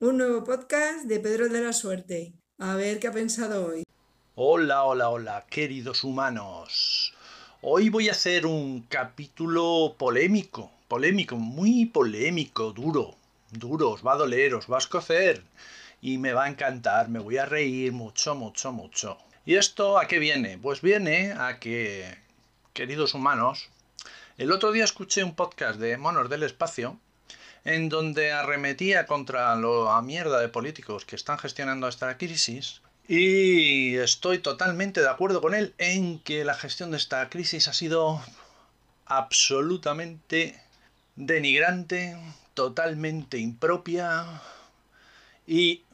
Un nuevo podcast de Pedro de la Suerte. A ver qué ha pensado hoy. Hola, hola, hola, queridos humanos. Hoy voy a hacer un capítulo polémico, polémico, muy polémico, duro, duro, os va a doler, os va a escocer y me va a encantar, me voy a reír mucho, mucho, mucho. ¿Y esto a qué viene? Pues viene a que, queridos humanos, el otro día escuché un podcast de Monos del Espacio en donde arremetía contra la mierda de políticos que están gestionando esta crisis y estoy totalmente de acuerdo con él en que la gestión de esta crisis ha sido absolutamente denigrante, totalmente impropia y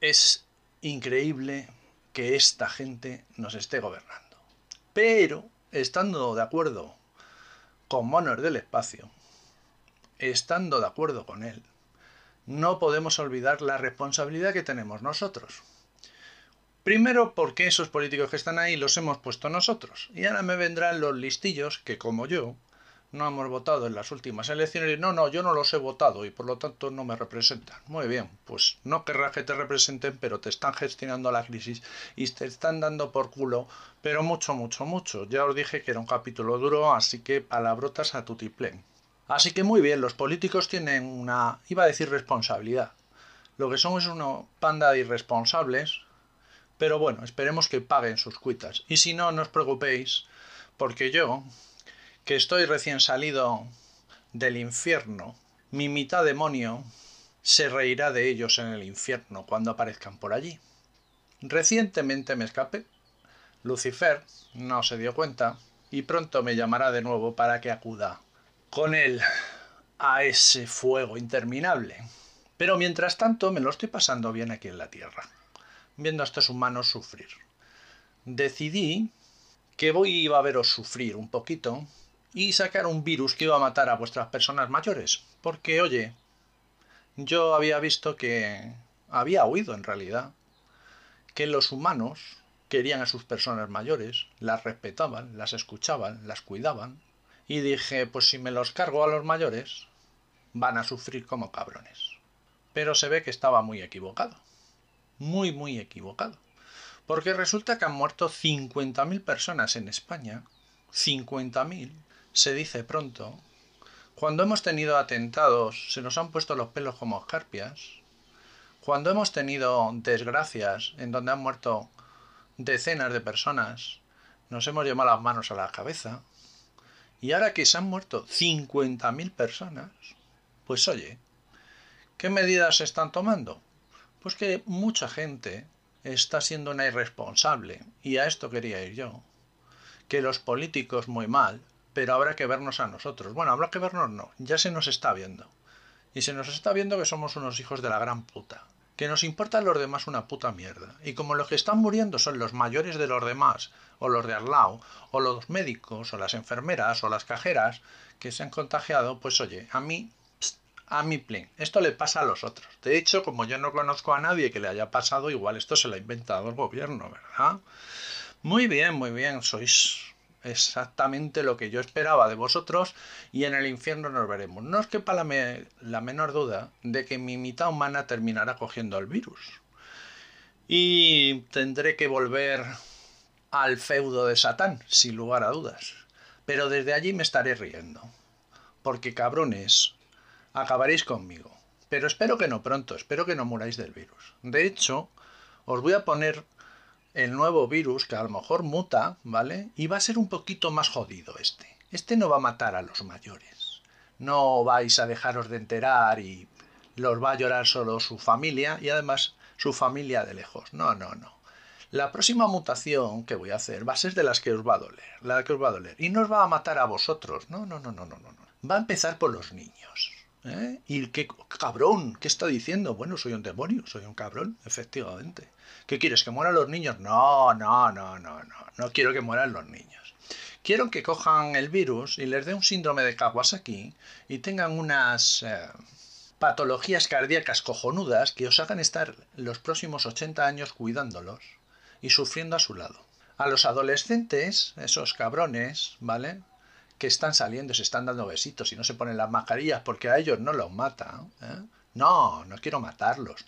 es increíble que esta gente nos esté gobernando. Pero, estando de acuerdo con Monos del Espacio, estando de acuerdo con él, no podemos olvidar la responsabilidad que tenemos nosotros. Primero porque esos políticos que están ahí los hemos puesto nosotros. Y ahora me vendrán los listillos que, como yo, no hemos votado en las últimas elecciones y no, no, yo no los he votado y por lo tanto no me representan. Muy bien, pues no querrás que te representen, pero te están gestionando la crisis y te están dando por culo, pero mucho, mucho, mucho. Ya os dije que era un capítulo duro, así que palabrotas a tutiplén. Así que muy bien, los políticos tienen una, iba a decir responsabilidad. Lo que son es una panda de irresponsables, pero bueno, esperemos que paguen sus cuitas. Y si no, no os preocupéis, porque yo, que estoy recién salido del infierno, mi mitad demonio se reirá de ellos en el infierno cuando aparezcan por allí. Recientemente me escapé. Lucifer no se dio cuenta y pronto me llamará de nuevo para que acuda con él a ese fuego interminable. Pero mientras tanto me lo estoy pasando bien aquí en la Tierra, viendo a estos humanos sufrir. Decidí que voy a veros sufrir un poquito y sacar un virus que iba a matar a vuestras personas mayores. Porque, oye, yo había visto que había oído en realidad que los humanos querían a sus personas mayores, las respetaban, las escuchaban, las cuidaban. Y dije, pues si me los cargo a los mayores, van a sufrir como cabrones. Pero se ve que estaba muy equivocado. Muy, muy equivocado. Porque resulta que han muerto 50.000 personas en España. 50.000 se dice pronto, cuando hemos tenido atentados, se nos han puesto los pelos como escarpias, cuando hemos tenido desgracias en donde han muerto decenas de personas, nos hemos llevado las manos a la cabeza, y ahora que se han muerto 50.000 personas, pues oye, ¿qué medidas se están tomando? Pues que mucha gente está siendo una irresponsable, y a esto quería ir yo, que los políticos muy mal, pero habrá que vernos a nosotros. Bueno, habrá que vernos no, ya se nos está viendo. Y se nos está viendo que somos unos hijos de la gran puta. Que nos importan los demás una puta mierda. Y como los que están muriendo son los mayores de los demás, o los de al lado, o los médicos, o las enfermeras, o las cajeras que se han contagiado, pues oye, a mí, a mí plin. Esto le pasa a los otros. De hecho, como yo no conozco a nadie que le haya pasado, igual esto se lo ha inventado el gobierno, ¿verdad? Muy bien, muy bien, sois exactamente lo que yo esperaba de vosotros y en el infierno nos veremos. No es que para la, menor duda de que mi mitad humana terminará cogiendo el virus. Y tendré que volver al feudo de Satán, sin lugar a dudas. Pero desde allí me estaré riendo. Porque cabrones, acabaréis conmigo. Pero espero que no pronto, espero que no muráis del virus. De hecho, os voy a poner el nuevo virus que a lo mejor muta, ¿vale? Y va a ser un poquito más jodido este. Este no va a matar a los mayores. No vais a dejaros de enterar y los va a llorar solo su familia y además su familia de lejos. No, no, no. La próxima mutación que voy a hacer va a ser de las que os va a doler, la que os va a doler. Y no os va a matar a vosotros. No, no, no, no, no, no. Va a empezar por los niños. ¿Eh? Y qué cabrón, ¿qué está diciendo? Bueno, soy un demonio, soy un cabrón, efectivamente. ¿Qué quieres? ¿Que mueran los niños? No, no, no, no, no. No quiero que mueran los niños. Quiero que cojan el virus y les dé un síndrome de Kawasaki y tengan unas eh, patologías cardíacas cojonudas que os hagan estar los próximos 80 años cuidándolos y sufriendo a su lado. A los adolescentes, esos cabrones, ¿vale? Que están saliendo, se están dando besitos y no se ponen las mascarillas porque a ellos no los mata, ¿eh? No, no quiero matarlos.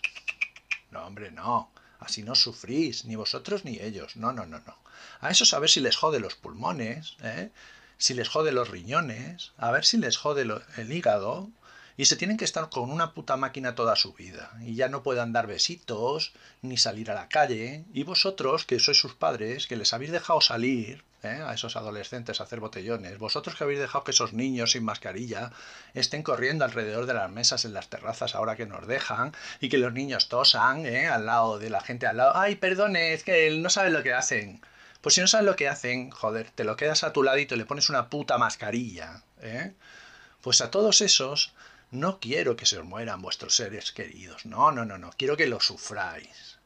No, hombre, no. Así no sufrís, ni vosotros ni ellos. No, no, no, no. A eso a ver si les jode los pulmones, ¿eh? si les jode los riñones, a ver si les jode el hígado. Y se tienen que estar con una puta máquina toda su vida. Y ya no puedan dar besitos, ni salir a la calle. Y vosotros, que sois sus padres, que les habéis dejado salir, ¿eh? a esos adolescentes a hacer botellones. Vosotros que habéis dejado que esos niños sin mascarilla estén corriendo alrededor de las mesas en las terrazas ahora que nos dejan y que los niños tosan ¿eh? al lado de la gente al lado. Ay, perdone, es que no saben lo que hacen. Pues si no sabes lo que hacen, joder, te lo quedas a tu ladito y le pones una puta mascarilla. ¿eh? Pues a todos esos no quiero que se os mueran vuestros seres queridos. No, no, no, no. Quiero que lo sufráis.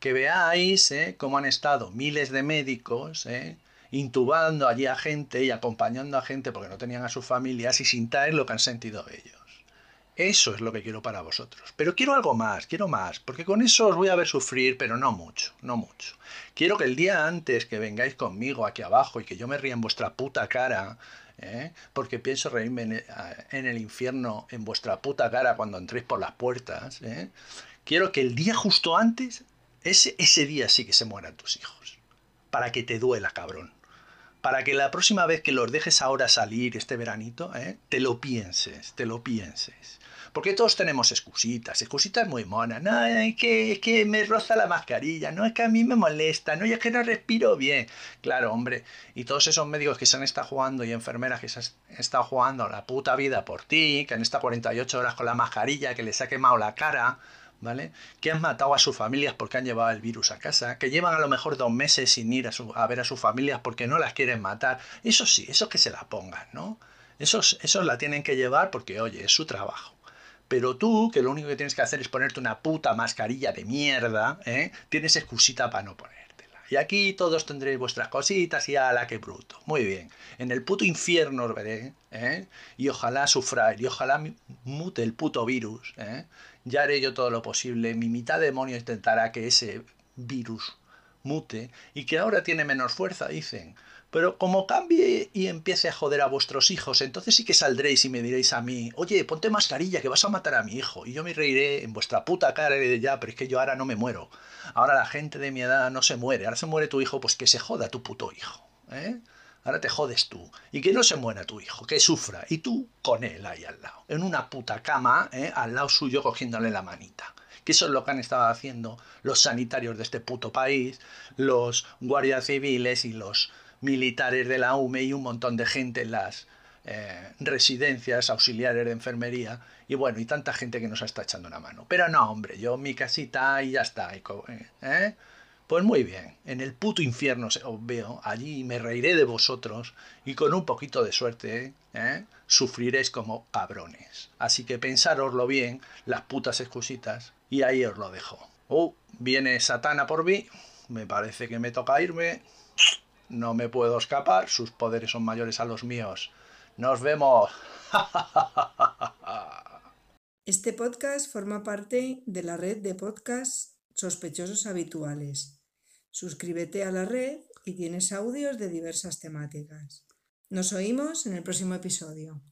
Que veáis ¿eh? cómo han estado miles de médicos ¿eh? Intubando allí a gente y acompañando a gente porque no tenían a sus familias y sin traer lo que han sentido ellos. Eso es lo que quiero para vosotros. Pero quiero algo más, quiero más, porque con eso os voy a ver sufrir, pero no mucho, no mucho. Quiero que el día antes que vengáis conmigo aquí abajo y que yo me ría en vuestra puta cara, ¿eh? porque pienso reírme en el, infierno en vuestra puta cara cuando entréis por las puertas, ¿eh? quiero que el día justo antes, ese, ese día sí que se mueran tus hijos, para que te duela, cabrón para que la próxima vez que los dejes ahora salir este veranito, ¿eh? te lo pienses, te lo pienses. Porque todos tenemos excusitas, excusitas muy monas. No, es que, es que me roza la mascarilla, no es que a mí me molesta, no, es que no respiro bien. Claro, hombre, y todos esos médicos que se han estado jugando y enfermeras que se han estado jugando la puta vida por ti, que han estado 48 horas con la mascarilla, que les ha quemado la cara, ¿vale? Que han matado a sus familias porque han llevado el virus a casa, que llevan a lo mejor dos meses sin ir a, ver a sus familias porque no las quieren matar. Eso sí, eso que se la pongan, ¿no? Esos, esos la tienen que llevar porque, oye, es su trabajo. Pero tú, que lo único que tienes que hacer es ponerte una puta mascarilla de mierda, ¿eh? tienes excusita para no ponértela. Y aquí todos tendréis vuestras cositas y ala, qué bruto. Muy bien. En el puto infierno os veré, ¿eh? y ojalá sufráis, y ojalá mute el puto virus, ¿eh? ya haré yo todo lo posible. Mi mitad demonio intentará que ese virus mute y que ahora tiene menos fuerza, dicen. Pero como cambie y empiece a joder a vuestros hijos, entonces sí que saldréis y me diréis a mí, oye, ponte mascarilla que vas a matar a mi hijo. Y yo me reiré en vuestra puta cara de ya, pero es que yo ahora no me muero. Ahora la gente de mi edad no se muere. Ahora se muere tu hijo, pues que se joda tu puto hijo. ¿eh? Ahora te jodes tú. Y que no se muera tu hijo, que sufra. Y tú con él ahí al lado. En una puta cama, ¿eh? al lado suyo cogiéndole la manita. Que eso es lo que han estado haciendo los sanitarios de este puto país, los guardias civiles y los militares de la UME y un montón de gente en las eh, residencias auxiliares de enfermería y bueno, y tanta gente que nos está echando una mano. Pero no, hombre, yo mi casita y ya está. ¿eh? Pues muy bien, en el puto infierno os veo, allí me reiré de vosotros y con un poquito de suerte ¿eh? sufriréis como cabrones. Así que pensároslo bien, las putas excusitas, y ahí os lo dejo. Oh, viene Satana por mí, me parece que me toca irme, no me puedo escapar, sus poderes son mayores a los míos. Nos vemos. Este podcast forma parte de la red de podcasts sospechosos habituales. Suscríbete a la red y tienes audios de diversas temáticas. Nos oímos en el próximo episodio.